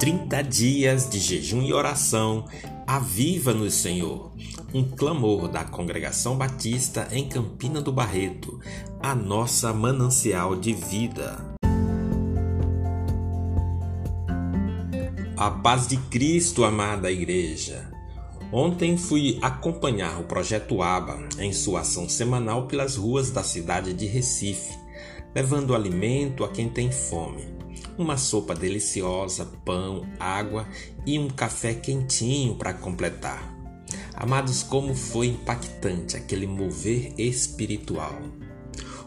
30 dias de jejum e oração, aviva-nos, Senhor. Um clamor da Congregação Batista em Campina do Barreto, a nossa manancial de vida. A paz de Cristo, amada Igreja. Ontem fui acompanhar o projeto ABA em sua ação semanal pelas ruas da cidade de Recife, levando alimento a quem tem fome. Uma sopa deliciosa, pão, água e um café quentinho para completar. Amados, como foi impactante aquele mover espiritual.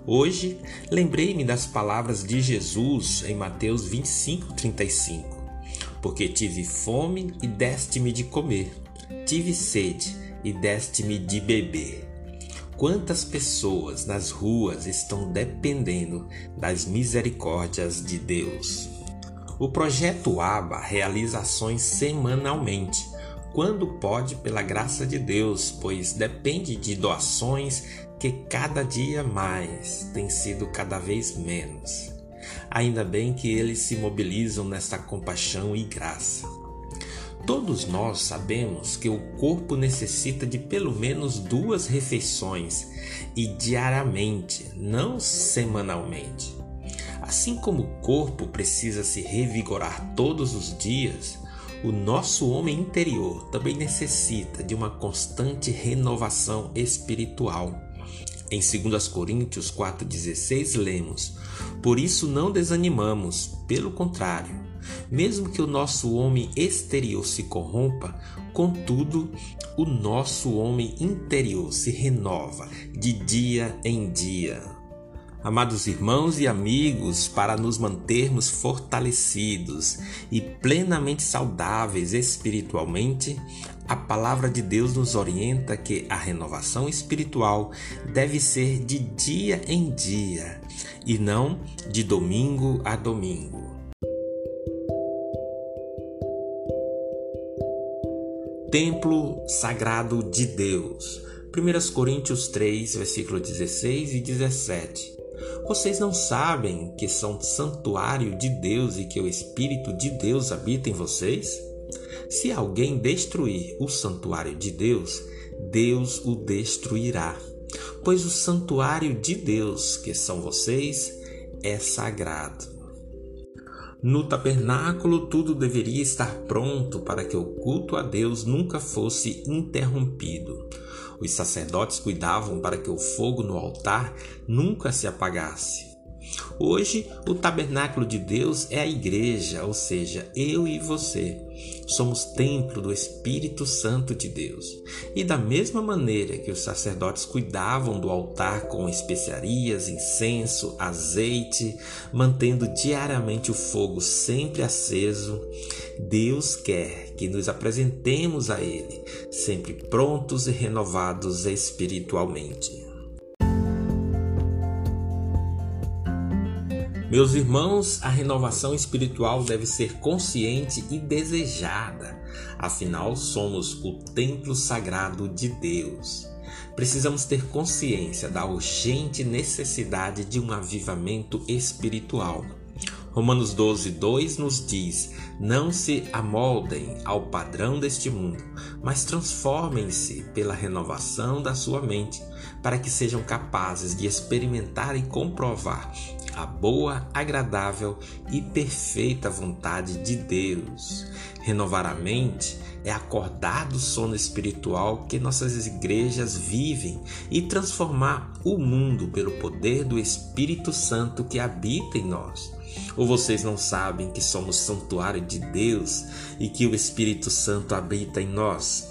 Hoje, lembrei-me das palavras de Jesus em Mateus 25, 35. Porque tive fome e deste-me de comer Tive sede e deste-me de beber. Quantas pessoas nas ruas estão dependendo das misericórdias de Deus? O projeto ABA realiza ações semanalmente, quando pode, pela graça de Deus, pois depende de doações que cada dia mais tem sido cada vez menos. Ainda bem que eles se mobilizam nesta compaixão e graça. Todos nós sabemos que o corpo necessita de pelo menos duas refeições e diariamente, não semanalmente. Assim como o corpo precisa se revigorar todos os dias, o nosso homem interior também necessita de uma constante renovação espiritual. Em 2 Coríntios 4,16 lemos: Por isso não desanimamos, pelo contrário, mesmo que o nosso homem exterior se corrompa, contudo, o nosso homem interior se renova de dia em dia. Amados irmãos e amigos, para nos mantermos fortalecidos e plenamente saudáveis espiritualmente, a palavra de Deus nos orienta que a renovação espiritual deve ser de dia em dia e não de domingo a domingo. templo sagrado de Deus. 1 Coríntios 3, versículo 16 e 17. Vocês não sabem que são santuário de Deus e que o Espírito de Deus habita em vocês? Se alguém destruir o santuário de Deus, Deus o destruirá. Pois o santuário de Deus, que são vocês, é sagrado. No tabernáculo, tudo deveria estar pronto para que o culto a Deus nunca fosse interrompido. Os sacerdotes cuidavam para que o fogo no altar nunca se apagasse. Hoje, o tabernáculo de Deus é a igreja, ou seja, eu e você. Somos templo do Espírito Santo de Deus. E da mesma maneira que os sacerdotes cuidavam do altar com especiarias, incenso, azeite, mantendo diariamente o fogo sempre aceso, Deus quer que nos apresentemos a Ele, sempre prontos e renovados espiritualmente. Meus irmãos, a renovação espiritual deve ser consciente e desejada, afinal, somos o templo sagrado de Deus. Precisamos ter consciência da urgente necessidade de um avivamento espiritual. Romanos 12, 2 nos diz: Não se amoldem ao padrão deste mundo, mas transformem-se pela renovação da sua mente, para que sejam capazes de experimentar e comprovar a boa, agradável e perfeita vontade de Deus. Renovar a mente é acordar do sono espiritual que nossas igrejas vivem e transformar o mundo pelo poder do Espírito Santo que habita em nós. Ou vocês não sabem que somos santuário de Deus e que o Espírito Santo habita em nós?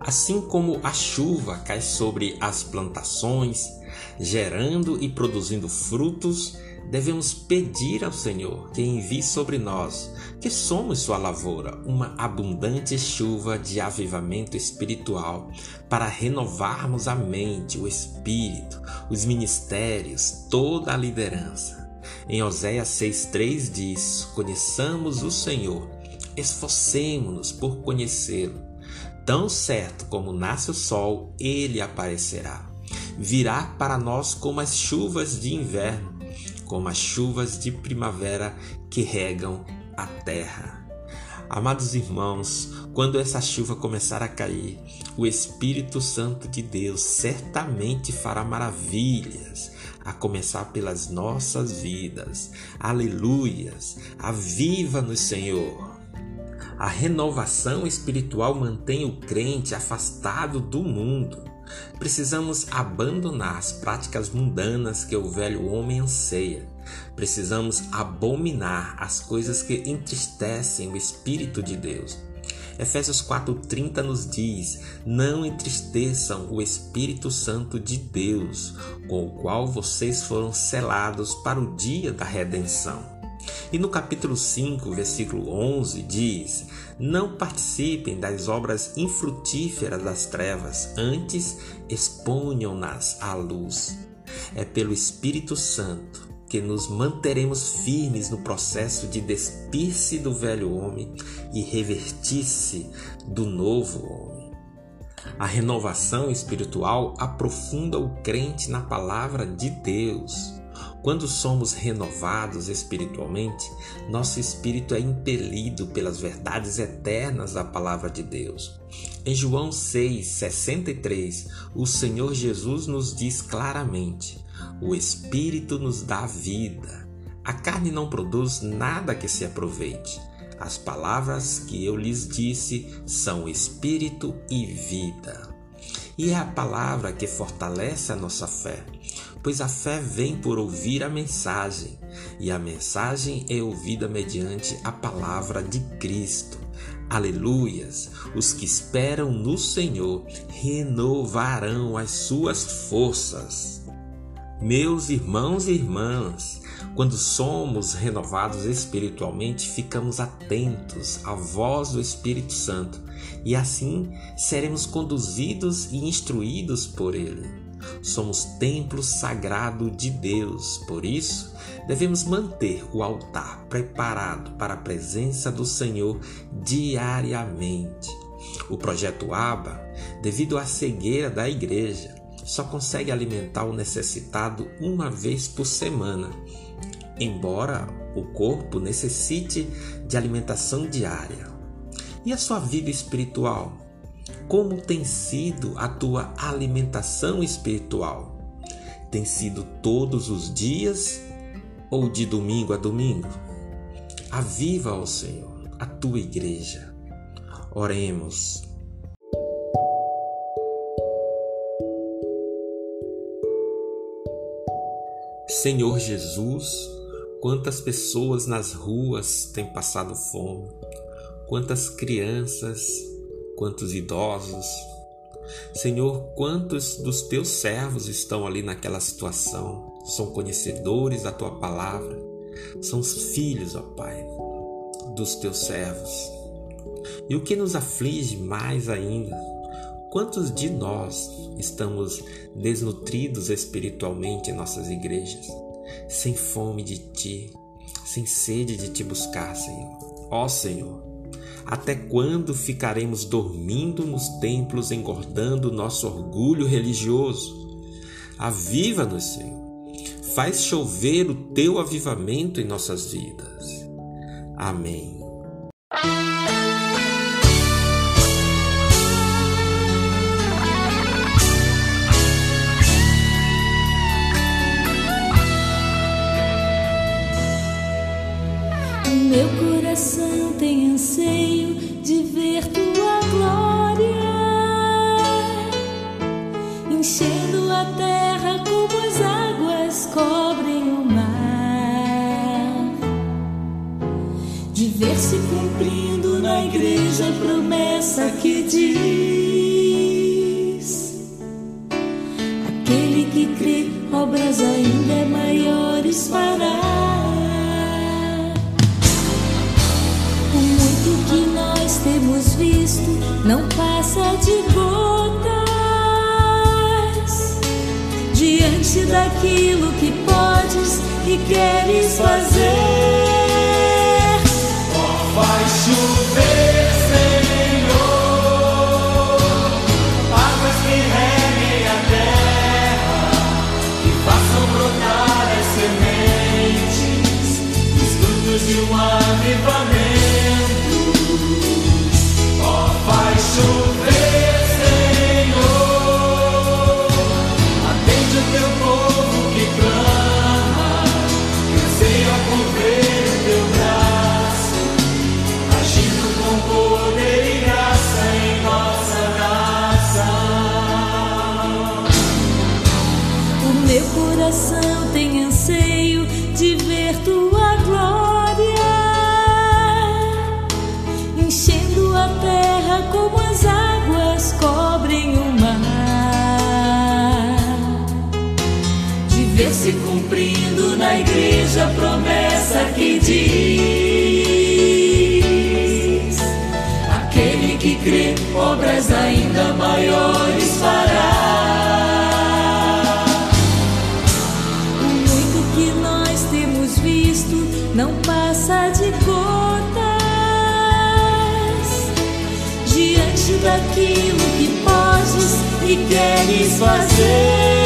Assim como a chuva cai sobre as plantações, gerando e produzindo frutos, devemos pedir ao Senhor que envie sobre nós, que somos sua lavoura, uma abundante chuva de avivamento espiritual para renovarmos a mente, o espírito, os ministérios, toda a liderança. Em Oséias 6,3 diz: Conheçamos o Senhor, esforcemos-nos por conhecê-lo. Tão certo como nasce o sol, ele aparecerá. Virá para nós como as chuvas de inverno como as chuvas de primavera que regam a terra. Amados irmãos, quando essa chuva começar a cair, o Espírito Santo de Deus certamente fará maravilhas, a começar pelas nossas vidas. Aleluias! Aviva-nos, Senhor! A renovação espiritual mantém o crente afastado do mundo. Precisamos abandonar as práticas mundanas que o velho homem anseia Precisamos abominar as coisas que entristecem o Espírito de Deus. Efésios 4:30 nos diz: Não entristeçam o Espírito Santo de Deus, com o qual vocês foram selados para o dia da redenção. E no capítulo 5, versículo 11 diz: Não participem das obras infrutíferas das trevas, antes exponham-nas à luz. É pelo Espírito Santo que nos manteremos firmes no processo de despir-se do velho homem e revertir-se do novo homem. A renovação espiritual aprofunda o crente na palavra de Deus. Quando somos renovados espiritualmente, nosso espírito é impelido pelas verdades eternas da palavra de Deus. Em João 6,63, o Senhor Jesus nos diz claramente: o Espírito nos dá vida. A carne não produz nada que se aproveite. As palavras que eu lhes disse são espírito e vida. E é a palavra que fortalece a nossa fé, pois a fé vem por ouvir a mensagem, e a mensagem é ouvida mediante a palavra de Cristo. Aleluias! Os que esperam no Senhor renovarão as suas forças. Meus irmãos e irmãs, quando somos renovados espiritualmente, ficamos atentos à voz do Espírito Santo e assim seremos conduzidos e instruídos por Ele. Somos templo sagrado de Deus, por isso devemos manter o altar preparado para a presença do Senhor diariamente. O projeto ABA, devido à cegueira da igreja, só consegue alimentar o necessitado uma vez por semana, embora o corpo necessite de alimentação diária. E a sua vida espiritual? Como tem sido a tua alimentação espiritual? Tem sido todos os dias ou de domingo a domingo? Aviva, ó Senhor, a tua igreja. Oremos. Senhor Jesus, quantas pessoas nas ruas têm passado fome, quantas crianças, quantos idosos. Senhor, quantos dos teus servos estão ali naquela situação, são conhecedores da tua palavra, são os filhos, ó Pai, dos teus servos. E o que nos aflige mais ainda Quantos de nós estamos desnutridos espiritualmente em nossas igrejas, sem fome de Ti, sem sede de Te buscar, Senhor? Ó Senhor, até quando ficaremos dormindo nos templos, engordando nosso orgulho religioso? Aviva-nos, Senhor. Faz chover o Teu avivamento em nossas vidas. Amém. Meu coração tem anseio de ver tua glória, enchendo a terra como as águas cobrem o mar, de ver se cumprindo na igreja a promessa que diz: aquele que crê, obras ainda maiores fará. Temos visto não passa de gotas diante daquilo que podes e queres fazer. Oh, faz chover, a promessa que diz: aquele que crê, obras ainda maiores fará. O muito que nós temos visto não passa de gotas diante daquilo que podes e queres fazer.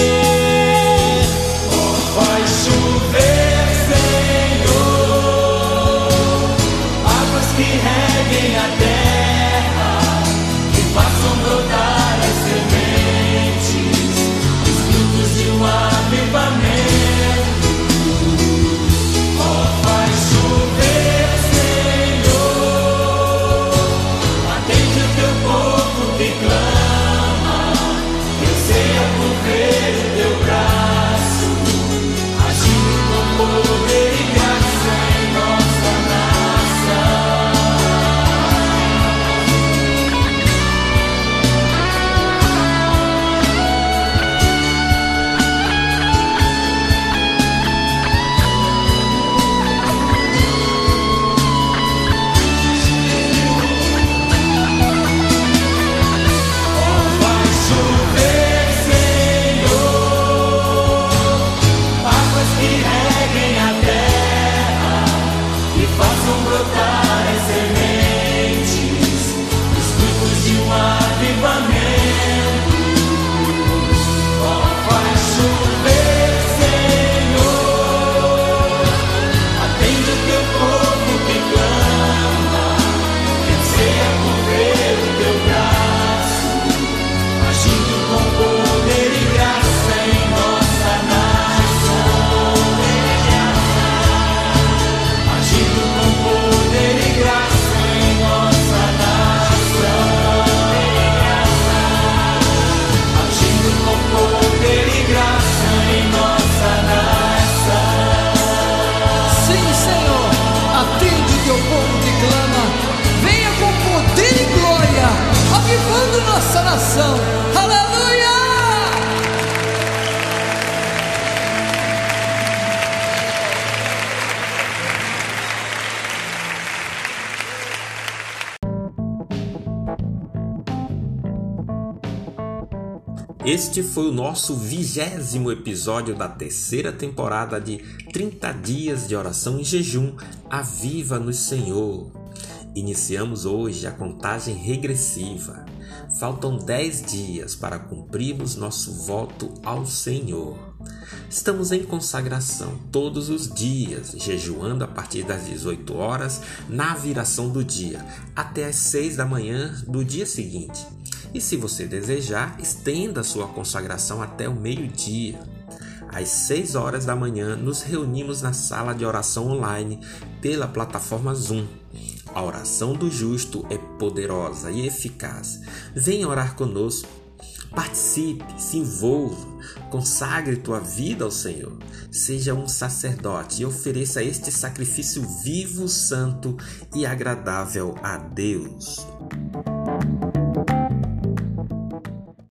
Aleluia! Este foi o nosso vigésimo episódio da terceira temporada de 30 dias de oração e jejum. Aviva-nos, Senhor. Iniciamos hoje a contagem regressiva. Faltam 10 dias para cumprirmos nosso voto ao Senhor. Estamos em consagração todos os dias, jejuando a partir das 18 horas na viração do dia, até as 6 da manhã do dia seguinte. E se você desejar, estenda sua consagração até o meio-dia. Às 6 horas da manhã, nos reunimos na sala de oração online pela plataforma Zoom. A oração do justo é poderosa e eficaz. Venha orar conosco. Participe, se envolva, consagre tua vida ao Senhor. Seja um sacerdote e ofereça este sacrifício vivo, santo e agradável a Deus.